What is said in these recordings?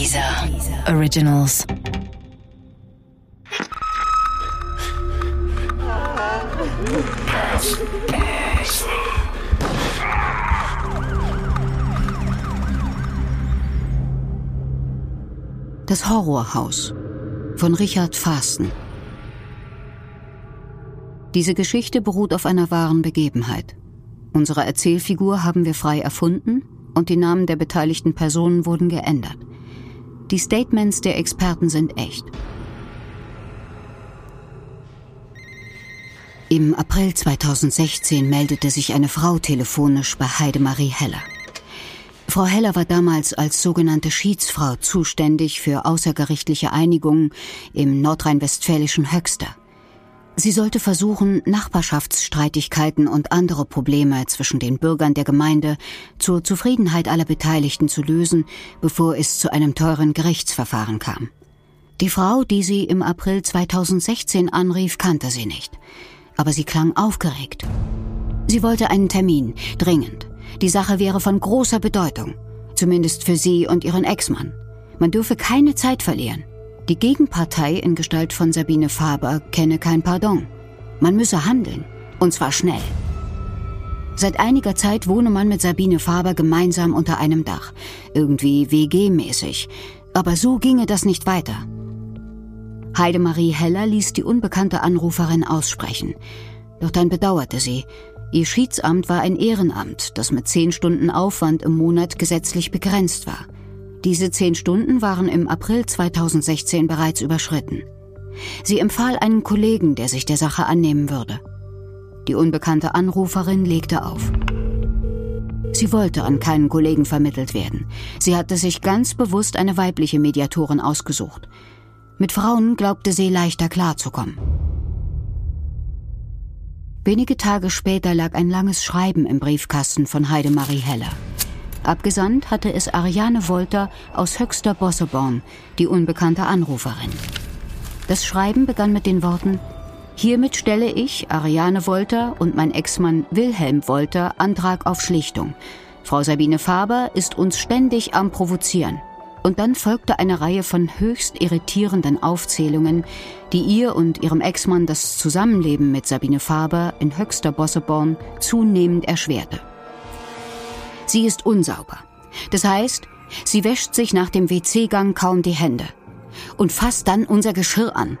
Dieser Originals. Das Horrorhaus von Richard Fasten. Diese Geschichte beruht auf einer wahren Begebenheit. Unsere Erzählfigur haben wir frei erfunden und die Namen der beteiligten Personen wurden geändert. Die Statements der Experten sind echt. Im April 2016 meldete sich eine Frau telefonisch bei Heidemarie Heller. Frau Heller war damals als sogenannte Schiedsfrau zuständig für außergerichtliche Einigungen im nordrhein-westfälischen Höxter. Sie sollte versuchen, Nachbarschaftsstreitigkeiten und andere Probleme zwischen den Bürgern der Gemeinde zur Zufriedenheit aller Beteiligten zu lösen, bevor es zu einem teuren Gerichtsverfahren kam. Die Frau, die sie im April 2016 anrief, kannte sie nicht. Aber sie klang aufgeregt. Sie wollte einen Termin, dringend. Die Sache wäre von großer Bedeutung. Zumindest für sie und ihren Ex-Mann. Man dürfe keine Zeit verlieren. Die Gegenpartei in Gestalt von Sabine Faber kenne kein Pardon. Man müsse handeln, und zwar schnell. Seit einiger Zeit wohne man mit Sabine Faber gemeinsam unter einem Dach, irgendwie WG-mäßig, aber so ginge das nicht weiter. Heidemarie Heller ließ die unbekannte Anruferin aussprechen, doch dann bedauerte sie, ihr Schiedsamt war ein Ehrenamt, das mit zehn Stunden Aufwand im Monat gesetzlich begrenzt war. Diese zehn Stunden waren im April 2016 bereits überschritten. Sie empfahl einen Kollegen, der sich der Sache annehmen würde. Die unbekannte Anruferin legte auf. Sie wollte an keinen Kollegen vermittelt werden. Sie hatte sich ganz bewusst eine weibliche Mediatorin ausgesucht. Mit Frauen glaubte sie leichter klarzukommen. Wenige Tage später lag ein langes Schreiben im Briefkasten von Heidemarie Heller. Abgesandt hatte es Ariane Wolter aus Höchster Bosseborn, die unbekannte Anruferin. Das Schreiben begann mit den Worten Hiermit stelle ich, Ariane Wolter und mein Ex-Mann Wilhelm Wolter, Antrag auf Schlichtung. Frau Sabine Faber ist uns ständig am Provozieren. Und dann folgte eine Reihe von höchst irritierenden Aufzählungen, die ihr und ihrem Ex-Mann das Zusammenleben mit Sabine Faber in Höchster Bosseborn zunehmend erschwerte. Sie ist unsauber. Das heißt, sie wäscht sich nach dem WC-Gang kaum die Hände und fasst dann unser Geschirr an.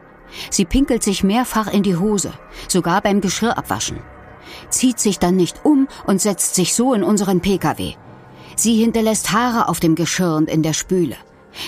Sie pinkelt sich mehrfach in die Hose, sogar beim Geschirrabwaschen. Zieht sich dann nicht um und setzt sich so in unseren Pkw. Sie hinterlässt Haare auf dem Geschirr und in der Spüle.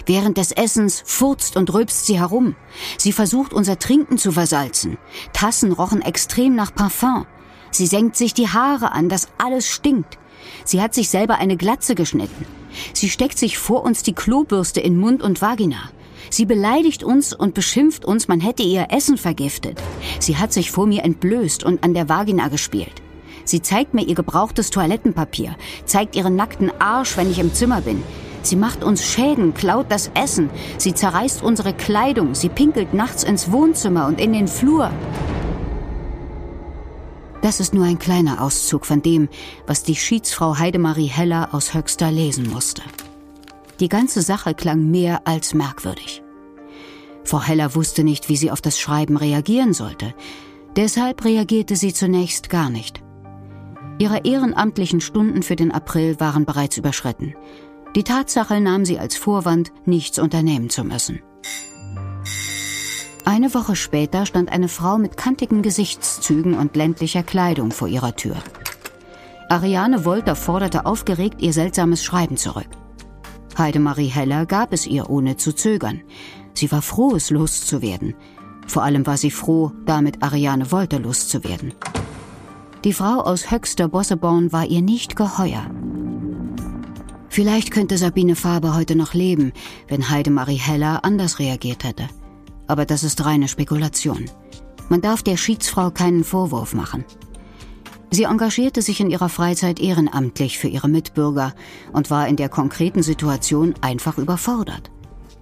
Während des Essens furzt und rülpst sie herum. Sie versucht unser Trinken zu versalzen. Tassen rochen extrem nach Parfum. Sie senkt sich die Haare an, das alles stinkt. Sie hat sich selber eine Glatze geschnitten. Sie steckt sich vor uns die Klobürste in Mund und Vagina. Sie beleidigt uns und beschimpft uns, man hätte ihr Essen vergiftet. Sie hat sich vor mir entblößt und an der Vagina gespielt. Sie zeigt mir ihr gebrauchtes Toilettenpapier, zeigt ihren nackten Arsch, wenn ich im Zimmer bin. Sie macht uns Schäden, klaut das Essen, sie zerreißt unsere Kleidung, sie pinkelt nachts ins Wohnzimmer und in den Flur. Das ist nur ein kleiner Auszug von dem, was die Schiedsfrau Heidemarie Heller aus Höxter lesen musste. Die ganze Sache klang mehr als merkwürdig. Frau Heller wusste nicht, wie sie auf das Schreiben reagieren sollte. Deshalb reagierte sie zunächst gar nicht. Ihre ehrenamtlichen Stunden für den April waren bereits überschritten. Die Tatsache nahm sie als Vorwand, nichts unternehmen zu müssen. Eine Woche später stand eine Frau mit kantigen Gesichtszügen und ländlicher Kleidung vor ihrer Tür. Ariane Wolter forderte aufgeregt ihr seltsames Schreiben zurück. Heidemarie Heller gab es ihr ohne zu zögern. Sie war froh, es loszuwerden. Vor allem war sie froh, damit Ariane Wolter loszuwerden. Die Frau aus Höxter Bosseborn war ihr nicht geheuer. Vielleicht könnte Sabine Faber heute noch leben, wenn Heidemarie Heller anders reagiert hätte aber das ist reine Spekulation. Man darf der Schiedsfrau keinen Vorwurf machen. Sie engagierte sich in ihrer Freizeit ehrenamtlich für ihre Mitbürger und war in der konkreten Situation einfach überfordert.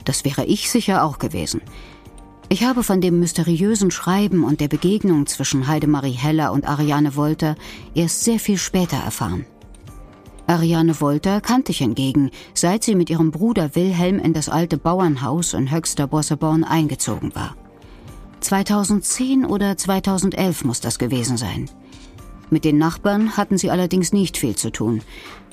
Das wäre ich sicher auch gewesen. Ich habe von dem mysteriösen Schreiben und der Begegnung zwischen Heidemarie Heller und Ariane Wolter erst sehr viel später erfahren. Ariane Wolter kannte ich hingegen, seit sie mit ihrem Bruder Wilhelm in das alte Bauernhaus in Höxter Bosseborn eingezogen war. 2010 oder 2011 muss das gewesen sein. Mit den Nachbarn hatten sie allerdings nicht viel zu tun.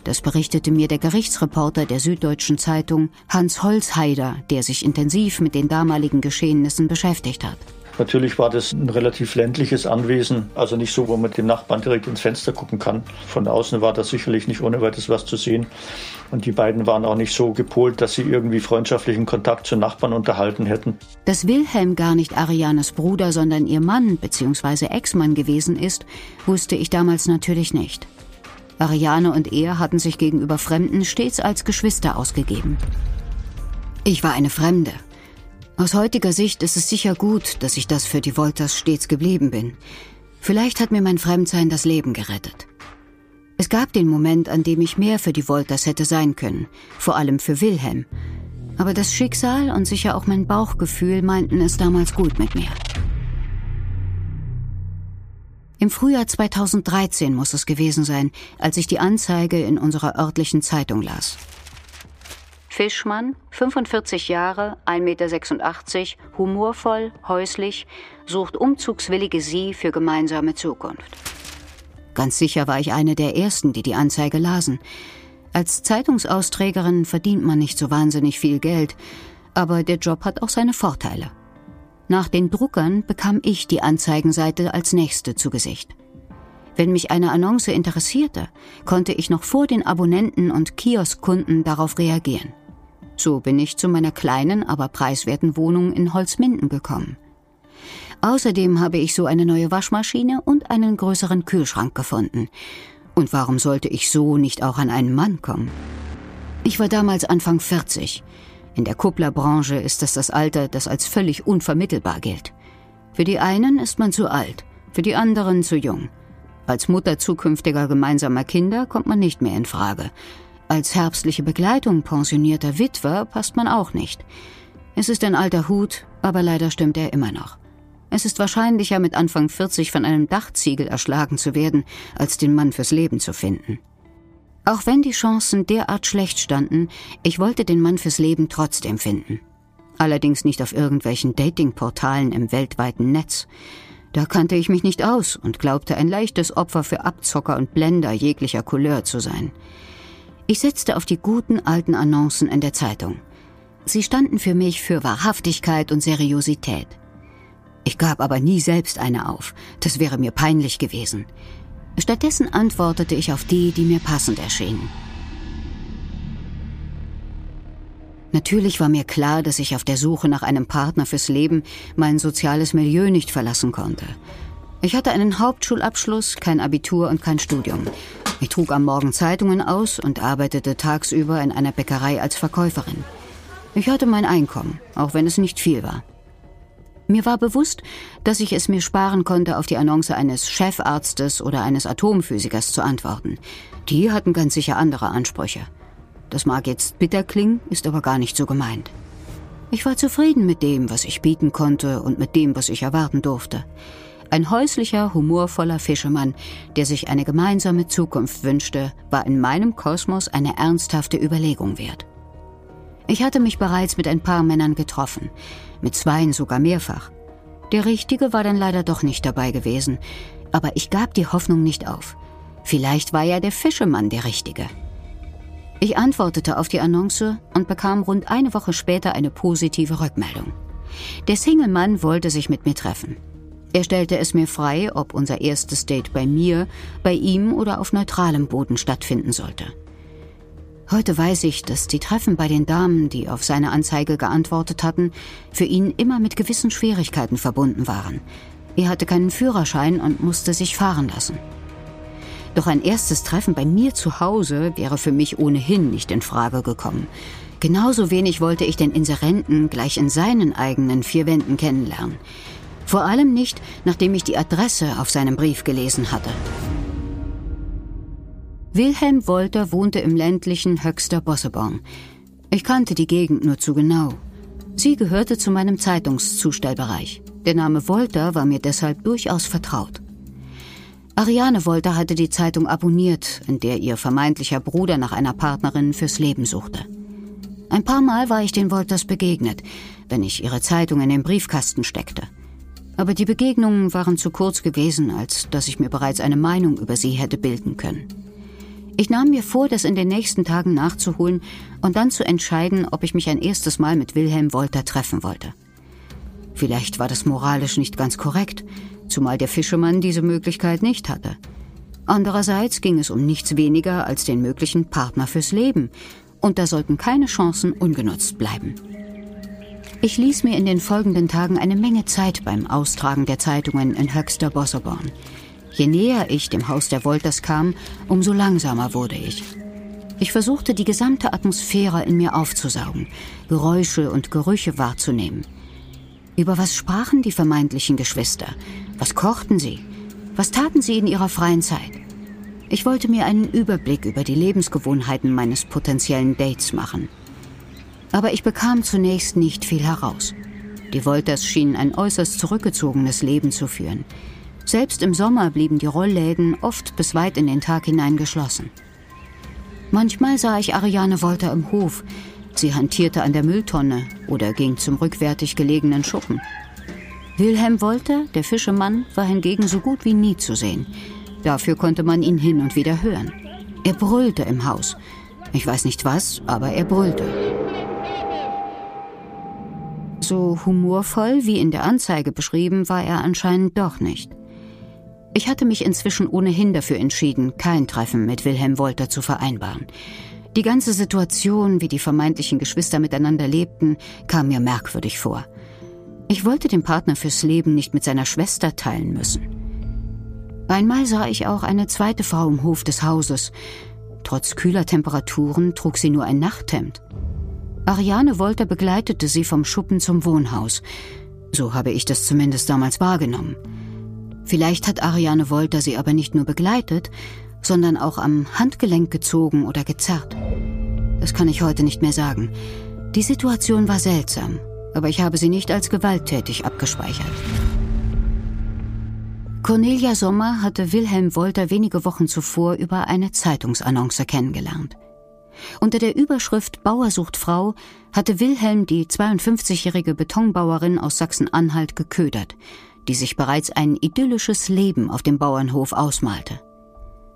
Das berichtete mir der Gerichtsreporter der Süddeutschen Zeitung Hans Holzheider, der sich intensiv mit den damaligen Geschehnissen beschäftigt hat. Natürlich war das ein relativ ländliches Anwesen, also nicht so, wo man dem Nachbarn direkt ins Fenster gucken kann. Von außen war da sicherlich nicht ohne weiteres was zu sehen. Und die beiden waren auch nicht so gepolt, dass sie irgendwie freundschaftlichen Kontakt zu Nachbarn unterhalten hätten. Dass Wilhelm gar nicht Arianes Bruder, sondern ihr Mann bzw. Ex-Mann gewesen ist, wusste ich damals natürlich nicht. Ariane und er hatten sich gegenüber Fremden stets als Geschwister ausgegeben. Ich war eine Fremde aus heutiger Sicht ist es sicher gut, dass ich das für die Wolters stets geblieben bin. Vielleicht hat mir mein Fremdsein das Leben gerettet. Es gab den Moment, an dem ich mehr für die Wolters hätte sein können, vor allem für Wilhelm. Aber das Schicksal und sicher auch mein Bauchgefühl meinten es damals gut mit mir. Im Frühjahr 2013 muss es gewesen sein, als ich die Anzeige in unserer örtlichen Zeitung las. Fischmann, 45 Jahre, 1,86 Meter, humorvoll, häuslich, sucht umzugswillige Sie für gemeinsame Zukunft. Ganz sicher war ich eine der ersten, die die Anzeige lasen. Als Zeitungsausträgerin verdient man nicht so wahnsinnig viel Geld, aber der Job hat auch seine Vorteile. Nach den Druckern bekam ich die Anzeigenseite als nächste zu Gesicht. Wenn mich eine Annonce interessierte, konnte ich noch vor den Abonnenten und Kioskkunden darauf reagieren. So bin ich zu meiner kleinen, aber preiswerten Wohnung in Holzminden gekommen. Außerdem habe ich so eine neue Waschmaschine und einen größeren Kühlschrank gefunden. Und warum sollte ich so nicht auch an einen Mann kommen? Ich war damals Anfang 40. In der Kupplerbranche ist das das Alter, das als völlig unvermittelbar gilt. Für die einen ist man zu alt, für die anderen zu jung. Als Mutter zukünftiger gemeinsamer Kinder kommt man nicht mehr in Frage. Als herbstliche Begleitung pensionierter Witwer passt man auch nicht. Es ist ein alter Hut, aber leider stimmt er immer noch. Es ist wahrscheinlicher, mit Anfang 40 von einem Dachziegel erschlagen zu werden, als den Mann fürs Leben zu finden. Auch wenn die Chancen derart schlecht standen, ich wollte den Mann fürs Leben trotzdem finden. Allerdings nicht auf irgendwelchen Datingportalen im weltweiten Netz. Da kannte ich mich nicht aus und glaubte ein leichtes Opfer für Abzocker und Blender jeglicher Couleur zu sein. Ich setzte auf die guten alten Annoncen in der Zeitung. Sie standen für mich für Wahrhaftigkeit und Seriosität. Ich gab aber nie selbst eine auf, das wäre mir peinlich gewesen. Stattdessen antwortete ich auf die, die mir passend erschienen. Natürlich war mir klar, dass ich auf der Suche nach einem Partner fürs Leben mein soziales Milieu nicht verlassen konnte. Ich hatte einen Hauptschulabschluss, kein Abitur und kein Studium. Ich trug am Morgen Zeitungen aus und arbeitete tagsüber in einer Bäckerei als Verkäuferin. Ich hatte mein Einkommen, auch wenn es nicht viel war. Mir war bewusst, dass ich es mir sparen konnte, auf die Annonce eines Chefarztes oder eines Atomphysikers zu antworten. Die hatten ganz sicher andere Ansprüche. Das mag jetzt bitter klingen, ist aber gar nicht so gemeint. Ich war zufrieden mit dem, was ich bieten konnte und mit dem, was ich erwarten durfte. Ein häuslicher, humorvoller Fischermann, der sich eine gemeinsame Zukunft wünschte, war in meinem Kosmos eine ernsthafte Überlegung wert. Ich hatte mich bereits mit ein paar Männern getroffen, mit zweien sogar mehrfach. Der Richtige war dann leider doch nicht dabei gewesen, aber ich gab die Hoffnung nicht auf. Vielleicht war ja der Fischemann der Richtige. Ich antwortete auf die Annonce und bekam rund eine Woche später eine positive Rückmeldung. Der Single-Mann wollte sich mit mir treffen. Er stellte es mir frei, ob unser erstes Date bei mir, bei ihm oder auf neutralem Boden stattfinden sollte. Heute weiß ich, dass die Treffen bei den Damen, die auf seine Anzeige geantwortet hatten, für ihn immer mit gewissen Schwierigkeiten verbunden waren. Er hatte keinen Führerschein und musste sich fahren lassen. Doch ein erstes Treffen bei mir zu Hause wäre für mich ohnehin nicht in Frage gekommen. Genauso wenig wollte ich den Inserenten gleich in seinen eigenen vier Wänden kennenlernen. Vor allem nicht, nachdem ich die Adresse auf seinem Brief gelesen hatte. Wilhelm Wolter wohnte im ländlichen Höxter Bossebon. Ich kannte die Gegend nur zu genau. Sie gehörte zu meinem Zeitungszustellbereich. Der Name Wolter war mir deshalb durchaus vertraut. Ariane Wolter hatte die Zeitung abonniert, in der ihr vermeintlicher Bruder nach einer Partnerin fürs Leben suchte. Ein paar Mal war ich den Wolters begegnet, wenn ich ihre Zeitung in den Briefkasten steckte. Aber die Begegnungen waren zu kurz gewesen, als dass ich mir bereits eine Meinung über sie hätte bilden können. Ich nahm mir vor, das in den nächsten Tagen nachzuholen und dann zu entscheiden, ob ich mich ein erstes Mal mit Wilhelm Wolter treffen wollte. Vielleicht war das moralisch nicht ganz korrekt, zumal der Fischermann diese Möglichkeit nicht hatte. Andererseits ging es um nichts weniger als den möglichen Partner fürs Leben, und da sollten keine Chancen ungenutzt bleiben. Ich ließ mir in den folgenden Tagen eine Menge Zeit beim Austragen der Zeitungen in Höxter Bosserborn. Je näher ich dem Haus der Wolters kam, umso langsamer wurde ich. Ich versuchte die gesamte Atmosphäre in mir aufzusaugen, Geräusche und Gerüche wahrzunehmen. Über was sprachen die vermeintlichen Geschwister? Was kochten sie? Was taten sie in ihrer freien Zeit? Ich wollte mir einen Überblick über die Lebensgewohnheiten meines potenziellen Dates machen. Aber ich bekam zunächst nicht viel heraus. Die Wolters schienen ein äußerst zurückgezogenes Leben zu führen. Selbst im Sommer blieben die Rollläden oft bis weit in den Tag hinein geschlossen. Manchmal sah ich Ariane Wolter im Hof. Sie hantierte an der Mülltonne oder ging zum rückwärtig gelegenen Schuppen. Wilhelm Wolter, der Fischemann, war hingegen so gut wie nie zu sehen. Dafür konnte man ihn hin und wieder hören. Er brüllte im Haus. Ich weiß nicht was, aber er brüllte. So humorvoll wie in der Anzeige beschrieben war er anscheinend doch nicht. Ich hatte mich inzwischen ohnehin dafür entschieden, kein Treffen mit Wilhelm Wolter zu vereinbaren. Die ganze Situation, wie die vermeintlichen Geschwister miteinander lebten, kam mir merkwürdig vor. Ich wollte den Partner fürs Leben nicht mit seiner Schwester teilen müssen. Einmal sah ich auch eine zweite Frau im Hof des Hauses. Trotz kühler Temperaturen trug sie nur ein Nachthemd. Ariane Wolter begleitete sie vom Schuppen zum Wohnhaus. So habe ich das zumindest damals wahrgenommen. Vielleicht hat Ariane Wolter sie aber nicht nur begleitet, sondern auch am Handgelenk gezogen oder gezerrt. Das kann ich heute nicht mehr sagen. Die Situation war seltsam, aber ich habe sie nicht als gewalttätig abgespeichert. Cornelia Sommer hatte Wilhelm Wolter wenige Wochen zuvor über eine Zeitungsannonce kennengelernt. Unter der Überschrift Bauer sucht Frau hatte Wilhelm die 52-jährige Betonbauerin aus Sachsen-Anhalt geködert, die sich bereits ein idyllisches Leben auf dem Bauernhof ausmalte.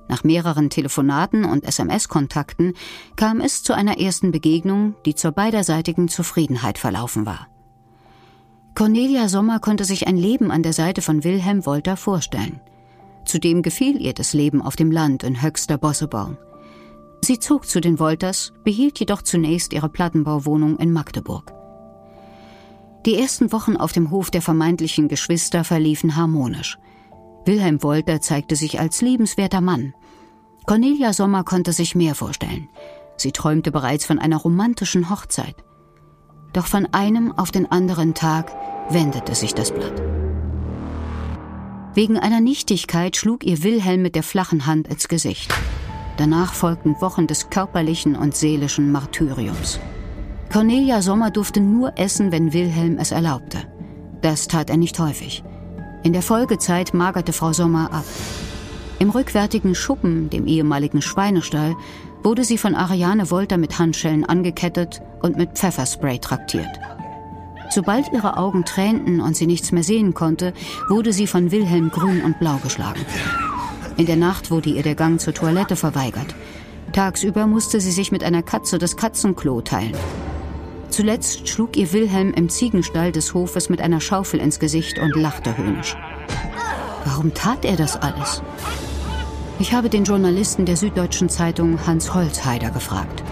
Nach mehreren Telefonaten und SMS-Kontakten kam es zu einer ersten Begegnung, die zur beiderseitigen Zufriedenheit verlaufen war. Cornelia Sommer konnte sich ein Leben an der Seite von Wilhelm Wolter vorstellen. Zudem gefiel ihr das Leben auf dem Land in höchster Bossebaum. Sie zog zu den Wolters, behielt jedoch zunächst ihre Plattenbauwohnung in Magdeburg. Die ersten Wochen auf dem Hof der vermeintlichen Geschwister verliefen harmonisch. Wilhelm Wolter zeigte sich als liebenswerter Mann. Cornelia Sommer konnte sich mehr vorstellen. Sie träumte bereits von einer romantischen Hochzeit. Doch von einem auf den anderen Tag wendete sich das Blatt. Wegen einer Nichtigkeit schlug ihr Wilhelm mit der flachen Hand ins Gesicht. Danach folgten Wochen des körperlichen und seelischen Martyriums. Cornelia Sommer durfte nur essen, wenn Wilhelm es erlaubte. Das tat er nicht häufig. In der Folgezeit magerte Frau Sommer ab. Im rückwärtigen Schuppen, dem ehemaligen Schweinestall, wurde sie von Ariane Wolter mit Handschellen angekettet und mit Pfefferspray traktiert. Sobald ihre Augen tränten und sie nichts mehr sehen konnte, wurde sie von Wilhelm grün und blau geschlagen. In der Nacht wurde ihr der Gang zur Toilette verweigert. Tagsüber musste sie sich mit einer Katze das Katzenklo teilen. Zuletzt schlug ihr Wilhelm im Ziegenstall des Hofes mit einer Schaufel ins Gesicht und lachte höhnisch. Warum tat er das alles? Ich habe den Journalisten der Süddeutschen Zeitung Hans Holzheider gefragt.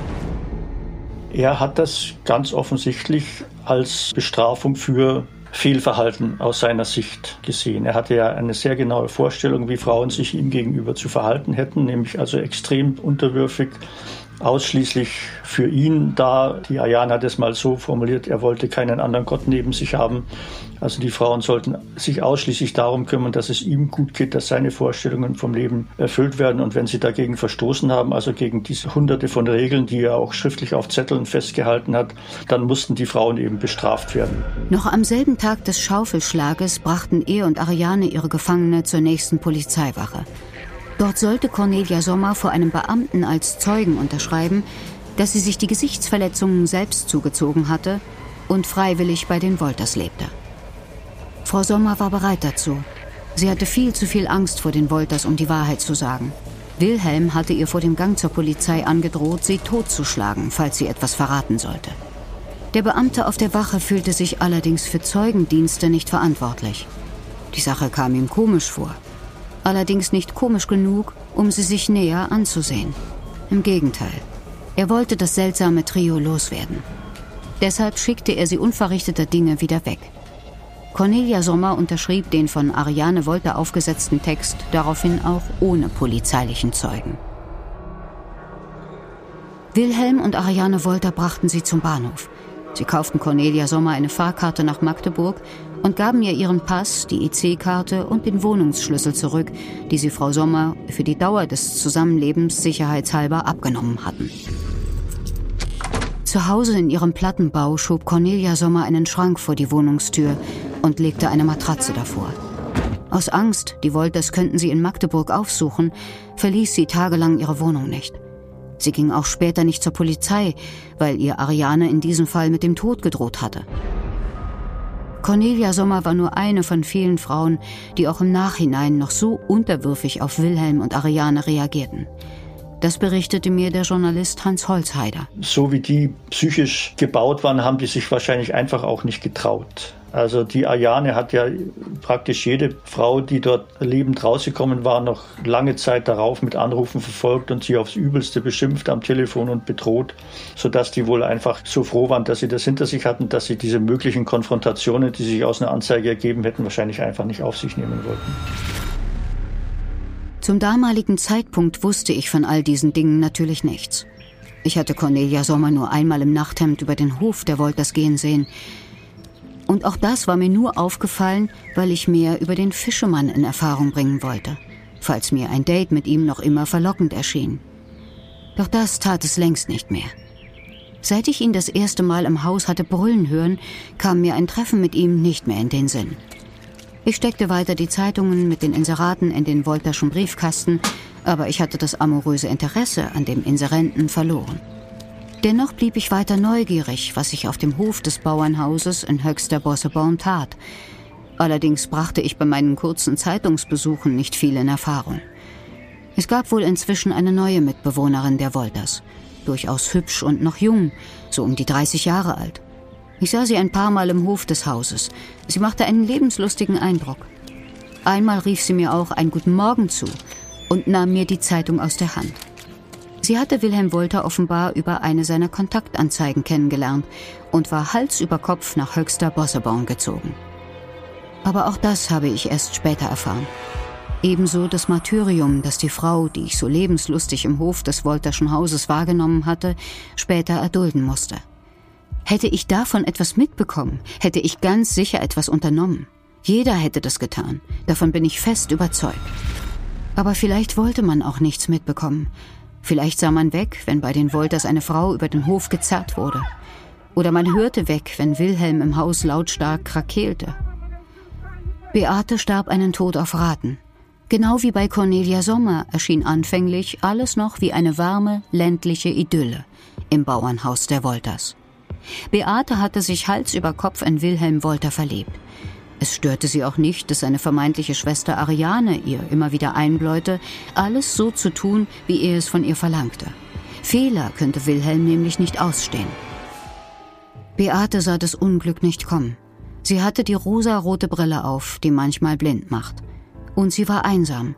Er hat das ganz offensichtlich als Bestrafung für Fehlverhalten aus seiner Sicht gesehen. Er hatte ja eine sehr genaue Vorstellung, wie Frauen sich ihm gegenüber zu verhalten hätten, nämlich also extrem unterwürfig, ausschließlich für ihn da. Die Ayan hat es mal so formuliert, er wollte keinen anderen Gott neben sich haben. Also die Frauen sollten sich ausschließlich darum kümmern, dass es ihm gut geht, dass seine Vorstellungen vom Leben erfüllt werden. Und wenn sie dagegen verstoßen haben, also gegen diese hunderte von Regeln, die er auch schriftlich auf Zetteln festgehalten hat, dann mussten die Frauen eben bestraft werden. Noch am selben Tag des Schaufelschlages brachten er und Ariane ihre Gefangene zur nächsten Polizeiwache. Dort sollte Cornelia Sommer vor einem Beamten als Zeugen unterschreiben, dass sie sich die Gesichtsverletzungen selbst zugezogen hatte und freiwillig bei den Wolters lebte. Frau Sommer war bereit dazu. Sie hatte viel zu viel Angst vor den Wolters, um die Wahrheit zu sagen. Wilhelm hatte ihr vor dem Gang zur Polizei angedroht, sie totzuschlagen, falls sie etwas verraten sollte. Der Beamte auf der Wache fühlte sich allerdings für Zeugendienste nicht verantwortlich. Die Sache kam ihm komisch vor allerdings nicht komisch genug, um sie sich näher anzusehen. Im Gegenteil, er wollte das seltsame Trio loswerden. Deshalb schickte er sie unverrichteter Dinge wieder weg. Cornelia Sommer unterschrieb den von Ariane Wolter aufgesetzten Text daraufhin auch ohne polizeilichen Zeugen. Wilhelm und Ariane Wolter brachten sie zum Bahnhof. Sie kauften Cornelia Sommer eine Fahrkarte nach Magdeburg und gaben ihr ihren Pass, die EC-Karte und den Wohnungsschlüssel zurück, die sie Frau Sommer für die Dauer des Zusammenlebens sicherheitshalber abgenommen hatten. Zu Hause in ihrem Plattenbau schob Cornelia Sommer einen Schrank vor die Wohnungstür und legte eine Matratze davor. Aus Angst, die Wolters könnten sie in Magdeburg aufsuchen, verließ sie tagelang ihre Wohnung nicht. Sie ging auch später nicht zur Polizei, weil ihr Ariane in diesem Fall mit dem Tod gedroht hatte. Cornelia Sommer war nur eine von vielen Frauen, die auch im Nachhinein noch so unterwürfig auf Wilhelm und Ariane reagierten. Das berichtete mir der Journalist Hans Holzheider. So wie die psychisch gebaut waren, haben die sich wahrscheinlich einfach auch nicht getraut. Also die Ayane hat ja praktisch jede Frau, die dort lebend rausgekommen war, noch lange Zeit darauf mit Anrufen verfolgt und sie aufs Übelste beschimpft am Telefon und bedroht, sodass die wohl einfach so froh waren, dass sie das hinter sich hatten, dass sie diese möglichen Konfrontationen, die sich aus einer Anzeige ergeben hätten, wahrscheinlich einfach nicht auf sich nehmen wollten. Zum damaligen Zeitpunkt wusste ich von all diesen Dingen natürlich nichts. Ich hatte Cornelia Sommer nur einmal im Nachthemd über den Hof der Wolters gehen sehen. Und auch das war mir nur aufgefallen, weil ich mehr über den Fischemann in Erfahrung bringen wollte, falls mir ein Date mit ihm noch immer verlockend erschien. Doch das tat es längst nicht mehr. Seit ich ihn das erste Mal im Haus hatte brüllen hören, kam mir ein Treffen mit ihm nicht mehr in den Sinn. Ich steckte weiter die Zeitungen mit den Inseraten in den Wolterschen Briefkasten, aber ich hatte das amoröse Interesse an dem Inserenten verloren. Dennoch blieb ich weiter neugierig, was sich auf dem Hof des Bauernhauses in Höchster Bosseborn tat. Allerdings brachte ich bei meinen kurzen Zeitungsbesuchen nicht viel in Erfahrung. Es gab wohl inzwischen eine neue Mitbewohnerin der Wolters. Durchaus hübsch und noch jung, so um die 30 Jahre alt. Ich sah sie ein paar Mal im Hof des Hauses. Sie machte einen lebenslustigen Eindruck. Einmal rief sie mir auch ein Guten Morgen zu und nahm mir die Zeitung aus der Hand. Sie hatte Wilhelm Wolter offenbar über eine seiner Kontaktanzeigen kennengelernt und war Hals über Kopf nach Höchster Bosseborn gezogen. Aber auch das habe ich erst später erfahren. Ebenso das Martyrium, das die Frau, die ich so lebenslustig im Hof des Wolterschen Hauses wahrgenommen hatte, später erdulden musste. Hätte ich davon etwas mitbekommen, hätte ich ganz sicher etwas unternommen. Jeder hätte das getan, davon bin ich fest überzeugt. Aber vielleicht wollte man auch nichts mitbekommen, Vielleicht sah man weg, wenn bei den Wolters eine Frau über den Hof gezerrt wurde. Oder man hörte weg, wenn Wilhelm im Haus lautstark krakeelte. Beate starb einen Tod auf Raten. Genau wie bei Cornelia Sommer erschien anfänglich alles noch wie eine warme, ländliche Idylle im Bauernhaus der Wolters. Beate hatte sich Hals über Kopf in Wilhelm Wolter verliebt. Es störte sie auch nicht, dass seine vermeintliche Schwester Ariane ihr immer wieder einbläute, alles so zu tun, wie er es von ihr verlangte. Fehler könnte Wilhelm nämlich nicht ausstehen. Beate sah das Unglück nicht kommen. Sie hatte die rosarote Brille auf, die manchmal blind macht. Und sie war einsam.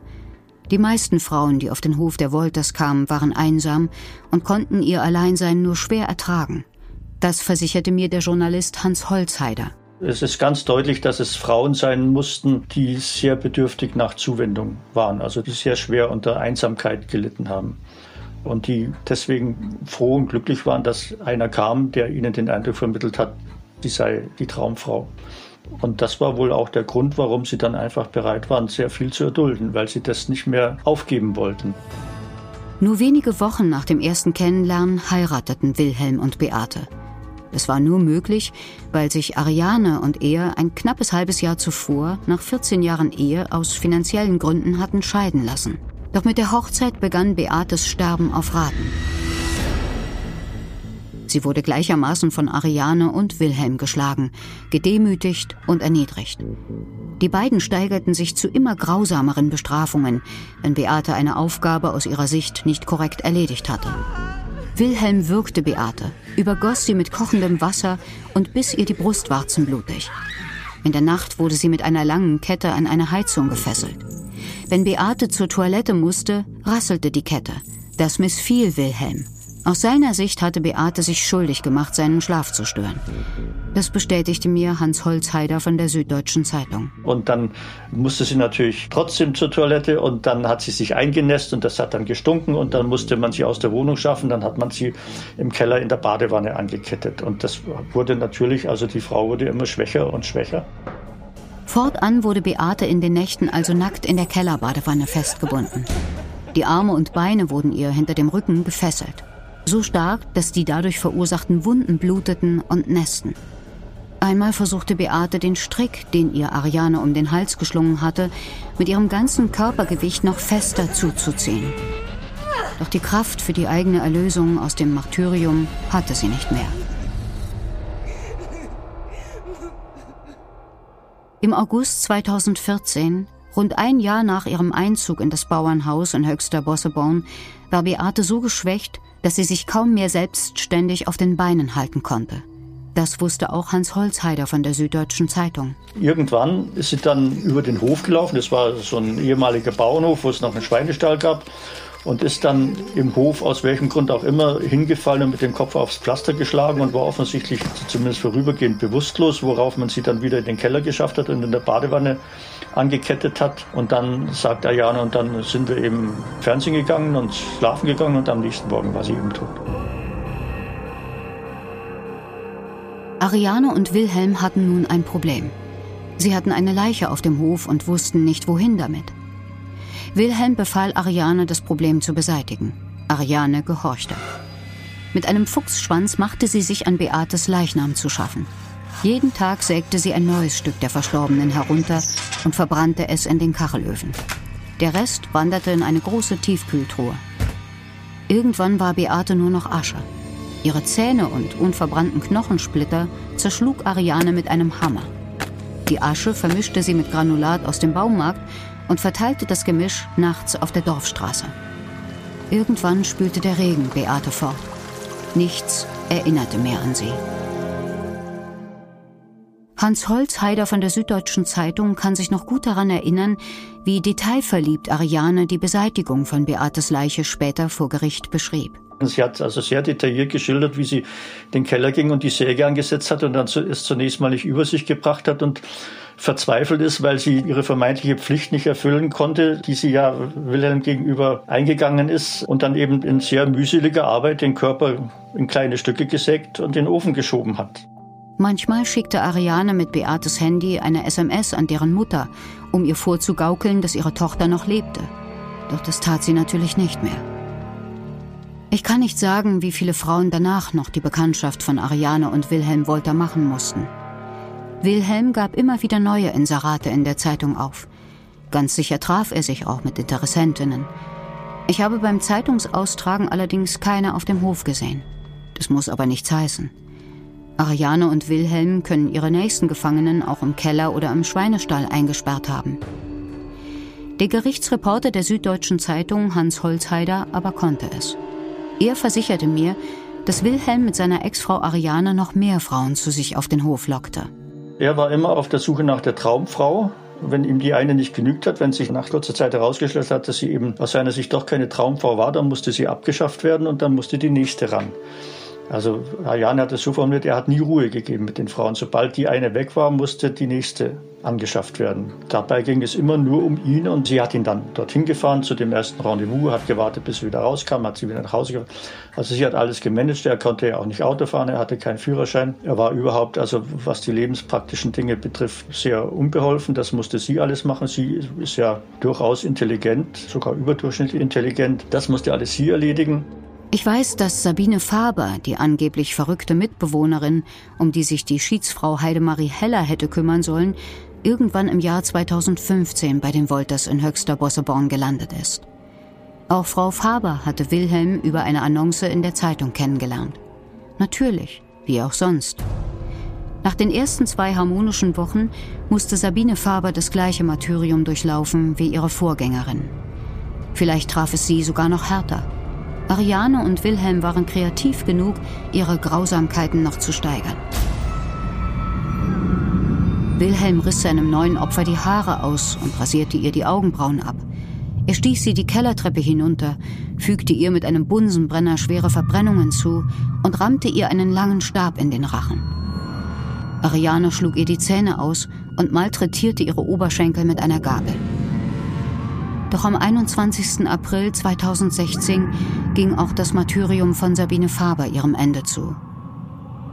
Die meisten Frauen, die auf den Hof der Wolters kamen, waren einsam und konnten ihr Alleinsein nur schwer ertragen. Das versicherte mir der Journalist Hans Holzheider. Es ist ganz deutlich, dass es Frauen sein mussten, die sehr bedürftig nach Zuwendung waren, also die sehr schwer unter Einsamkeit gelitten haben. und die deswegen froh und glücklich waren, dass einer kam, der ihnen den Eindruck vermittelt hat, sie sei die Traumfrau. Und das war wohl auch der Grund, warum sie dann einfach bereit waren, sehr viel zu erdulden, weil sie das nicht mehr aufgeben wollten. Nur wenige Wochen nach dem ersten Kennenlernen heirateten Wilhelm und Beate. Es war nur möglich, weil sich Ariane und er ein knappes halbes Jahr zuvor, nach 14 Jahren Ehe, aus finanziellen Gründen hatten scheiden lassen. Doch mit der Hochzeit begann Beates Sterben auf Raten. Sie wurde gleichermaßen von Ariane und Wilhelm geschlagen, gedemütigt und erniedrigt. Die beiden steigerten sich zu immer grausameren Bestrafungen, wenn Beate eine Aufgabe aus ihrer Sicht nicht korrekt erledigt hatte. Wilhelm würgte Beate, übergoss sie mit kochendem Wasser und biss ihr die Brustwarzen blutig. In der Nacht wurde sie mit einer langen Kette an eine Heizung gefesselt. Wenn Beate zur Toilette musste, rasselte die Kette. Das missfiel Wilhelm. Aus seiner Sicht hatte Beate sich schuldig gemacht, seinen Schlaf zu stören. Das bestätigte mir Hans Holzheider von der Süddeutschen Zeitung. Und dann musste sie natürlich trotzdem zur Toilette und dann hat sie sich eingenässt und das hat dann gestunken und dann musste man sie aus der Wohnung schaffen. Dann hat man sie im Keller in der Badewanne angekettet und das wurde natürlich, also die Frau wurde immer schwächer und schwächer. Fortan wurde Beate in den Nächten also nackt in der Kellerbadewanne festgebunden. Die Arme und Beine wurden ihr hinter dem Rücken gefesselt so stark, dass die dadurch verursachten Wunden bluteten und nästen. Einmal versuchte Beate den Strick, den ihr Ariane um den Hals geschlungen hatte, mit ihrem ganzen Körpergewicht noch fester zuzuziehen. Doch die Kraft für die eigene Erlösung aus dem Martyrium hatte sie nicht mehr. Im August 2014, rund ein Jahr nach ihrem Einzug in das Bauernhaus in Höxter Bosseborn, war Beate so geschwächt, dass sie sich kaum mehr selbstständig auf den Beinen halten konnte. Das wusste auch Hans Holzheider von der Süddeutschen Zeitung. Irgendwann ist sie dann über den Hof gelaufen. Das war so ein ehemaliger Bauernhof, wo es noch einen Schweinestall gab. Und ist dann im Hof, aus welchem Grund auch immer, hingefallen und mit dem Kopf aufs Pflaster geschlagen und war offensichtlich zumindest vorübergehend bewusstlos, worauf man sie dann wieder in den Keller geschafft hat und in der Badewanne angekettet hat. Und dann sagt Ayana, und dann sind wir eben Fernsehen gegangen und schlafen gegangen und am nächsten Morgen war sie eben tot. Ariane und Wilhelm hatten nun ein Problem. Sie hatten eine Leiche auf dem Hof und wussten nicht, wohin damit. Wilhelm befahl Ariane, das Problem zu beseitigen. Ariane gehorchte. Mit einem Fuchsschwanz machte sie sich an Beates Leichnam zu schaffen. Jeden Tag sägte sie ein neues Stück der Verstorbenen herunter und verbrannte es in den Kachelöfen. Der Rest wanderte in eine große Tiefkühltruhe. Irgendwann war Beate nur noch Asche. Ihre Zähne und unverbrannten Knochensplitter zerschlug Ariane mit einem Hammer. Die Asche vermischte sie mit Granulat aus dem Baumarkt und verteilte das Gemisch nachts auf der Dorfstraße. Irgendwann spülte der Regen Beate fort. Nichts erinnerte mehr an sie. Hans Holzheider von der Süddeutschen Zeitung kann sich noch gut daran erinnern, wie detailverliebt Ariane die Beseitigung von Beates Leiche später vor Gericht beschrieb. Sie hat also sehr detailliert geschildert, wie sie den Keller ging und die Säge angesetzt hat und dann es zunächst mal nicht über sich gebracht hat und verzweifelt ist, weil sie ihre vermeintliche Pflicht nicht erfüllen konnte, die sie ja Wilhelm gegenüber eingegangen ist und dann eben in sehr mühseliger Arbeit den Körper in kleine Stücke gesägt und in den Ofen geschoben hat. Manchmal schickte Ariane mit Beates Handy eine SMS an deren Mutter, um ihr vorzugaukeln, dass ihre Tochter noch lebte. Doch das tat sie natürlich nicht mehr. Ich kann nicht sagen, wie viele Frauen danach noch die Bekanntschaft von Ariane und Wilhelm Wolter machen mussten. Wilhelm gab immer wieder neue Inserate in der Zeitung auf. Ganz sicher traf er sich auch mit Interessentinnen. Ich habe beim Zeitungsaustragen allerdings keine auf dem Hof gesehen. Das muss aber nichts heißen. Ariane und Wilhelm können ihre nächsten Gefangenen auch im Keller oder im Schweinestall eingesperrt haben. Der Gerichtsreporter der Süddeutschen Zeitung, Hans Holzheider, aber konnte es. Er versicherte mir, dass Wilhelm mit seiner Ex-Frau Ariane noch mehr Frauen zu sich auf den Hof lockte. Er war immer auf der Suche nach der Traumfrau. Wenn ihm die eine nicht genügt hat, wenn sich nach kurzer Zeit herausgestellt hat, dass sie eben aus seiner Sicht doch keine Traumfrau war, dann musste sie abgeschafft werden und dann musste die nächste ran. Also Jan hat es so formuliert, er hat nie Ruhe gegeben mit den Frauen. Sobald die eine weg war, musste die nächste angeschafft werden. Dabei ging es immer nur um ihn und sie hat ihn dann dorthin gefahren zu dem ersten Rendezvous, hat gewartet, bis er wieder rauskam, hat sie wieder nach Hause gefahren. Also sie hat alles gemanagt. Er konnte ja auch nicht Auto fahren, er hatte keinen Führerschein. Er war überhaupt, also was die lebenspraktischen Dinge betrifft, sehr unbeholfen. Das musste sie alles machen. Sie ist ja durchaus intelligent, sogar überdurchschnittlich intelligent. Das musste alles sie erledigen. Ich weiß, dass Sabine Faber, die angeblich verrückte Mitbewohnerin, um die sich die Schiedsfrau Heidemarie Heller hätte kümmern sollen, irgendwann im Jahr 2015 bei den Wolters in Höxter Bosseborn gelandet ist. Auch Frau Faber hatte Wilhelm über eine Annonce in der Zeitung kennengelernt. Natürlich, wie auch sonst. Nach den ersten zwei harmonischen Wochen musste Sabine Faber das gleiche Martyrium durchlaufen wie ihre Vorgängerin. Vielleicht traf es sie sogar noch härter. Ariane und Wilhelm waren kreativ genug, ihre Grausamkeiten noch zu steigern. Wilhelm riss seinem neuen Opfer die Haare aus und rasierte ihr die Augenbrauen ab. Er stieß sie die Kellertreppe hinunter, fügte ihr mit einem Bunsenbrenner schwere Verbrennungen zu und rammte ihr einen langen Stab in den Rachen. Ariane schlug ihr die Zähne aus und malträtierte ihre Oberschenkel mit einer Gabel. Doch am 21. April 2016 ging auch das Martyrium von Sabine Faber ihrem Ende zu.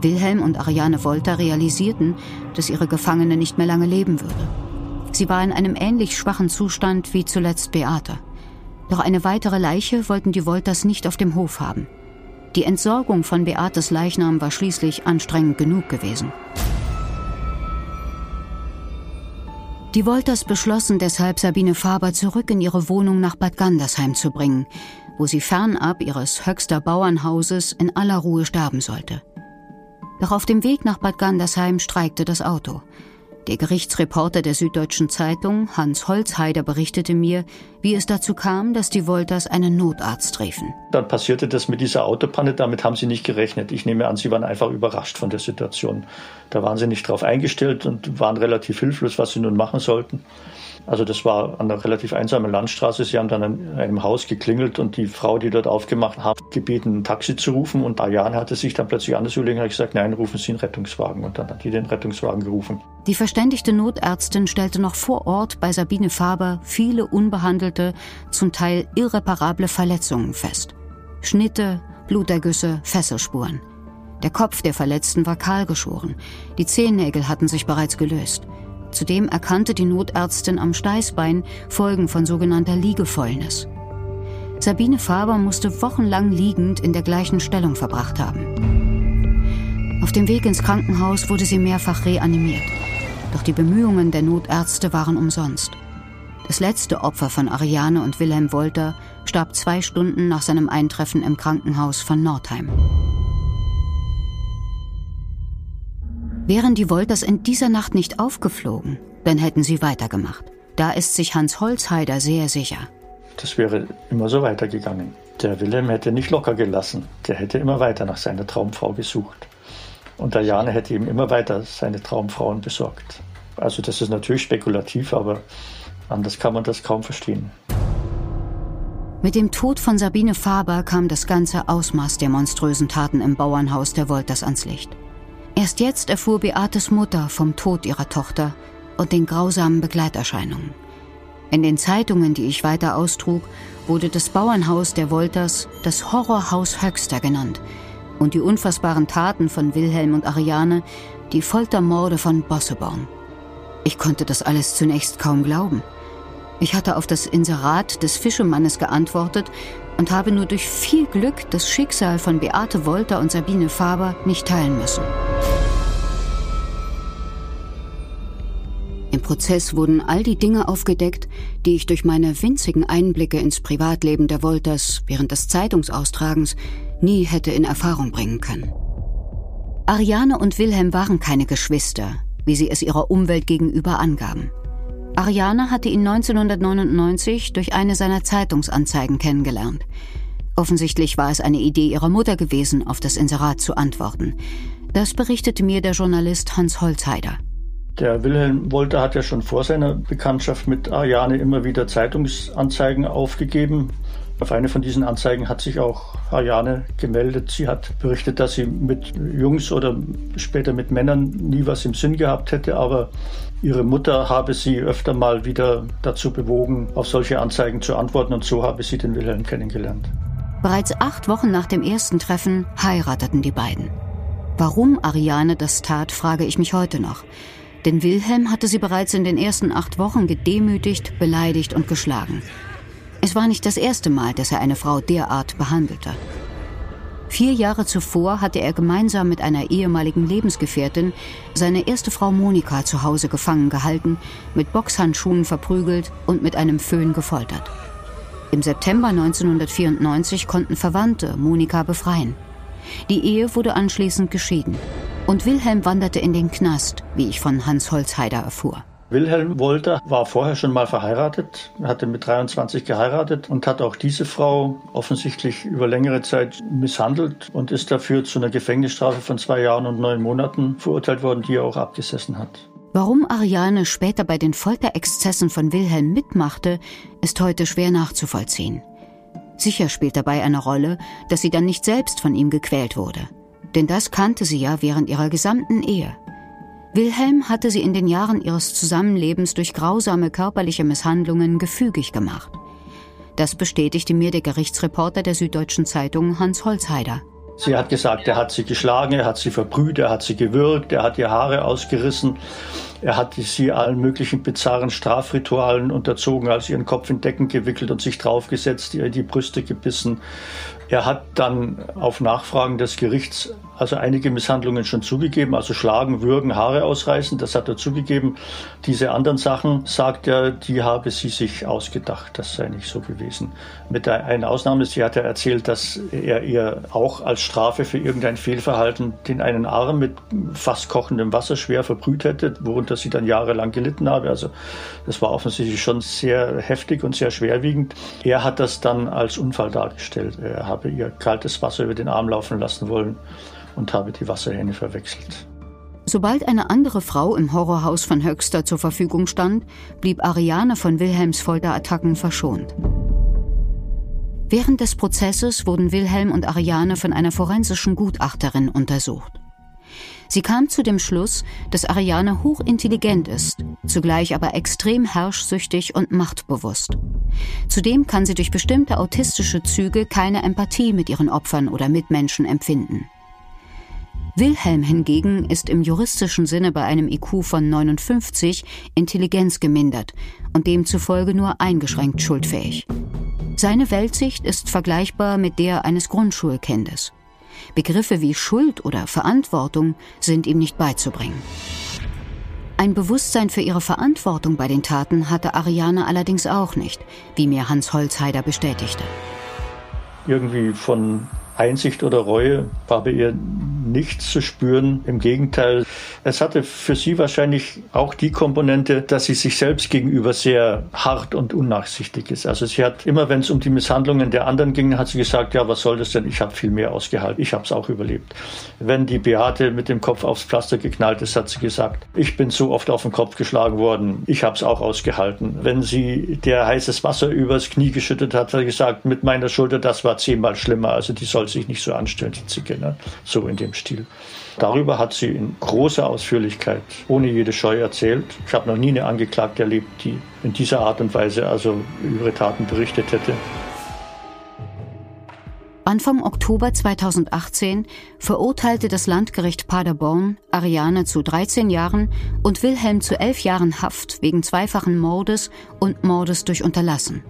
Wilhelm und Ariane Wolter realisierten, dass ihre Gefangene nicht mehr lange leben würde. Sie war in einem ähnlich schwachen Zustand wie zuletzt Beate. Doch eine weitere Leiche wollten die Wolters nicht auf dem Hof haben. Die Entsorgung von Beates Leichnam war schließlich anstrengend genug gewesen. Die Wolters beschlossen deshalb, Sabine Faber zurück in ihre Wohnung nach Bad Gandersheim zu bringen, wo sie fernab ihres höchster Bauernhauses in aller Ruhe sterben sollte. Doch auf dem Weg nach Bad Gandersheim streikte das Auto. Der Gerichtsreporter der Süddeutschen Zeitung, Hans Holzheider, berichtete mir, wie es dazu kam, dass die Wolters einen Notarzt riefen. Dann passierte das mit dieser Autopanne, damit haben sie nicht gerechnet. Ich nehme an, sie waren einfach überrascht von der Situation. Da waren sie nicht drauf eingestellt und waren relativ hilflos, was sie nun machen sollten. Also das war an einer relativ einsamen Landstraße. Sie haben dann an einem Haus geklingelt und die Frau, die dort aufgemacht hat, gebeten, ein Taxi zu rufen. Und Ariane hatte sich dann plötzlich anders überlegt und hat gesagt, nein, rufen Sie einen Rettungswagen. Und dann hat die den Rettungswagen gerufen. Die verständigte Notärztin stellte noch vor Ort bei Sabine Faber viele unbehandelte, zum Teil irreparable Verletzungen fest. Schnitte, Blutergüsse, Fesselspuren. Der Kopf der Verletzten war kahlgeschoren. Die Zehennägel hatten sich bereits gelöst. Zudem erkannte die Notärztin am Steißbein Folgen von sogenannter Liegefäulnis. Sabine Faber musste wochenlang liegend in der gleichen Stellung verbracht haben. Auf dem Weg ins Krankenhaus wurde sie mehrfach reanimiert. Doch die Bemühungen der Notärzte waren umsonst. Das letzte Opfer von Ariane und Wilhelm Wolter starb zwei Stunden nach seinem Eintreffen im Krankenhaus von Nordheim. Wären die Wolters in dieser Nacht nicht aufgeflogen, dann hätten sie weitergemacht. Da ist sich Hans Holzheider sehr sicher. Das wäre immer so weitergegangen. Der Wilhelm hätte nicht locker gelassen. Der hätte immer weiter nach seiner Traumfrau gesucht. Und der Jane hätte ihm immer weiter seine Traumfrauen besorgt. Also das ist natürlich spekulativ, aber anders kann man das kaum verstehen. Mit dem Tod von Sabine Faber kam das ganze Ausmaß der monströsen Taten im Bauernhaus der Wolters ans Licht. Erst jetzt erfuhr Beates Mutter vom Tod ihrer Tochter und den grausamen Begleiterscheinungen. In den Zeitungen, die ich weiter austrug, wurde das Bauernhaus der Wolters das Horrorhaus Höxter genannt und die unfassbaren Taten von Wilhelm und Ariane die Foltermorde von Bosseborn. Ich konnte das alles zunächst kaum glauben. Ich hatte auf das Inserat des Fischemannes geantwortet und habe nur durch viel Glück das Schicksal von Beate Wolter und Sabine Faber nicht teilen müssen. Im Prozess wurden all die Dinge aufgedeckt, die ich durch meine winzigen Einblicke ins Privatleben der Wolters während des Zeitungsaustragens nie hätte in Erfahrung bringen können. Ariane und Wilhelm waren keine Geschwister, wie sie es ihrer Umwelt gegenüber angaben. Ariane hatte ihn 1999 durch eine seiner Zeitungsanzeigen kennengelernt. Offensichtlich war es eine Idee ihrer Mutter gewesen, auf das Inserat zu antworten. Das berichtete mir der Journalist Hans Holzheider. Der Wilhelm Wolter hat ja schon vor seiner Bekanntschaft mit Ariane immer wieder Zeitungsanzeigen aufgegeben. Auf eine von diesen Anzeigen hat sich auch Ariane gemeldet. Sie hat berichtet, dass sie mit Jungs oder später mit Männern nie was im Sinn gehabt hätte, aber ihre Mutter habe sie öfter mal wieder dazu bewogen, auf solche Anzeigen zu antworten und so habe sie den Wilhelm kennengelernt. Bereits acht Wochen nach dem ersten Treffen heirateten die beiden. Warum Ariane das tat, frage ich mich heute noch. Denn Wilhelm hatte sie bereits in den ersten acht Wochen gedemütigt, beleidigt und geschlagen. Es war nicht das erste Mal, dass er eine Frau derart behandelte. Vier Jahre zuvor hatte er gemeinsam mit einer ehemaligen Lebensgefährtin seine erste Frau Monika zu Hause gefangen gehalten, mit Boxhandschuhen verprügelt und mit einem Föhn gefoltert. Im September 1994 konnten Verwandte Monika befreien. Die Ehe wurde anschließend geschieden. Und Wilhelm wanderte in den Knast, wie ich von Hans Holzheider erfuhr. Wilhelm Wolter war vorher schon mal verheiratet, hatte mit 23 geheiratet und hat auch diese Frau offensichtlich über längere Zeit misshandelt und ist dafür zu einer Gefängnisstrafe von zwei Jahren und neun Monaten verurteilt worden, die er auch abgesessen hat. Warum Ariane später bei den Folterexzessen von Wilhelm mitmachte, ist heute schwer nachzuvollziehen. Sicher spielt dabei eine Rolle, dass sie dann nicht selbst von ihm gequält wurde. Denn das kannte sie ja während ihrer gesamten Ehe. Wilhelm hatte sie in den Jahren ihres Zusammenlebens durch grausame körperliche Misshandlungen gefügig gemacht. Das bestätigte mir der Gerichtsreporter der Süddeutschen Zeitung Hans Holzheider. Sie hat gesagt, er hat sie geschlagen, er hat sie verbrüht, er hat sie gewürgt, er hat ihr Haare ausgerissen, er hat sie allen möglichen bizarren Strafritualen unterzogen, also ihren Kopf in Decken gewickelt und sich draufgesetzt, ihr die Brüste gebissen. Er hat dann auf Nachfragen des Gerichts also einige Misshandlungen schon zugegeben, also schlagen, würgen, Haare ausreißen, das hat er zugegeben. Diese anderen Sachen, sagt er, die habe sie sich ausgedacht, das sei nicht so gewesen. Mit einer Ausnahme, sie hat ja erzählt, dass er ihr auch als Strafe für irgendein Fehlverhalten den einen Arm mit fast kochendem Wasser schwer verbrüht hätte, worunter sie dann jahrelang gelitten habe. Also das war offensichtlich schon sehr heftig und sehr schwerwiegend. Er hat das dann als Unfall dargestellt. Er habe ihr kaltes Wasser über den Arm laufen lassen wollen und habe die Wasserhähne verwechselt. Sobald eine andere Frau im Horrorhaus von Höxter zur Verfügung stand, blieb Ariane von Wilhelms Folterattacken verschont. Während des Prozesses wurden Wilhelm und Ariane von einer forensischen Gutachterin untersucht. Sie kam zu dem Schluss, dass Ariane hochintelligent ist, zugleich aber extrem herrschsüchtig und machtbewusst. Zudem kann sie durch bestimmte autistische Züge keine Empathie mit ihren Opfern oder Mitmenschen empfinden. Wilhelm hingegen ist im juristischen Sinne bei einem IQ von 59 intelligenzgemindert und demzufolge nur eingeschränkt schuldfähig. Seine Weltsicht ist vergleichbar mit der eines Grundschulkindes. Begriffe wie Schuld oder Verantwortung sind ihm nicht beizubringen. Ein Bewusstsein für ihre Verantwortung bei den Taten hatte Ariane allerdings auch nicht, wie mir Hans Holzheider bestätigte. Irgendwie von Einsicht oder Reue war bei ihr nichts zu spüren. Im Gegenteil, es hatte für sie wahrscheinlich auch die Komponente, dass sie sich selbst gegenüber sehr hart und unnachsichtig ist. Also sie hat immer, wenn es um die Misshandlungen der anderen ging, hat sie gesagt, ja, was soll das denn? Ich habe viel mehr ausgehalten. Ich habe es auch überlebt. Wenn die Beate mit dem Kopf aufs Pflaster geknallt ist, hat sie gesagt, ich bin so oft auf den Kopf geschlagen worden. Ich habe es auch ausgehalten. Wenn sie der heißes Wasser übers Knie geschüttet hat, hat sie gesagt, mit meiner Schulter, das war zehnmal schlimmer. Also die soll sich nicht so anstellen, die Zicke. Ne? So in dem Stil. Darüber hat sie in großer Ausführlichkeit, ohne jede Scheu erzählt. Ich habe noch nie eine Angeklagte erlebt, die in dieser Art und Weise also ihre Taten berichtet hätte. Anfang Oktober 2018 verurteilte das Landgericht Paderborn Ariane zu 13 Jahren und Wilhelm zu 11 Jahren Haft wegen zweifachen Mordes und Mordes durch Unterlassen.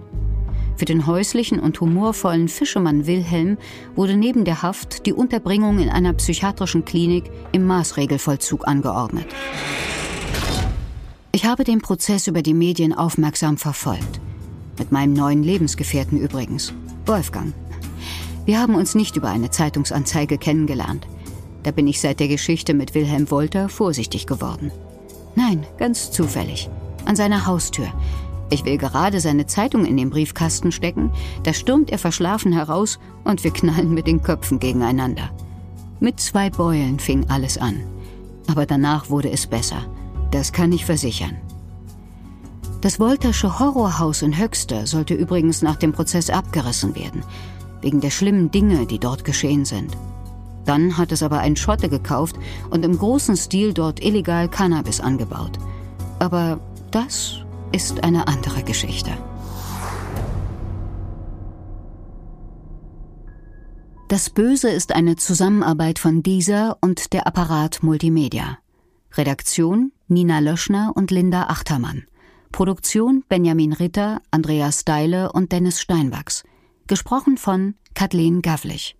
Für den häuslichen und humorvollen Fischemann Wilhelm wurde neben der Haft die Unterbringung in einer psychiatrischen Klinik im Maßregelvollzug angeordnet. Ich habe den Prozess über die Medien aufmerksam verfolgt. Mit meinem neuen Lebensgefährten übrigens, Wolfgang. Wir haben uns nicht über eine Zeitungsanzeige kennengelernt. Da bin ich seit der Geschichte mit Wilhelm Wolter vorsichtig geworden. Nein, ganz zufällig. An seiner Haustür, ich will gerade seine Zeitung in den Briefkasten stecken, da stürmt er verschlafen heraus und wir knallen mit den Köpfen gegeneinander. Mit zwei Beulen fing alles an. Aber danach wurde es besser. Das kann ich versichern. Das Woltersche Horrorhaus in Höxter sollte übrigens nach dem Prozess abgerissen werden, wegen der schlimmen Dinge, die dort geschehen sind. Dann hat es aber ein Schotte gekauft und im großen Stil dort illegal Cannabis angebaut. Aber das ist eine andere Geschichte. Das Böse ist eine Zusammenarbeit von dieser und der Apparat Multimedia. Redaktion Nina Löschner und Linda Achtermann. Produktion Benjamin Ritter, Andreas Steile und Dennis Steinwachs. Gesprochen von Kathleen Gavlich.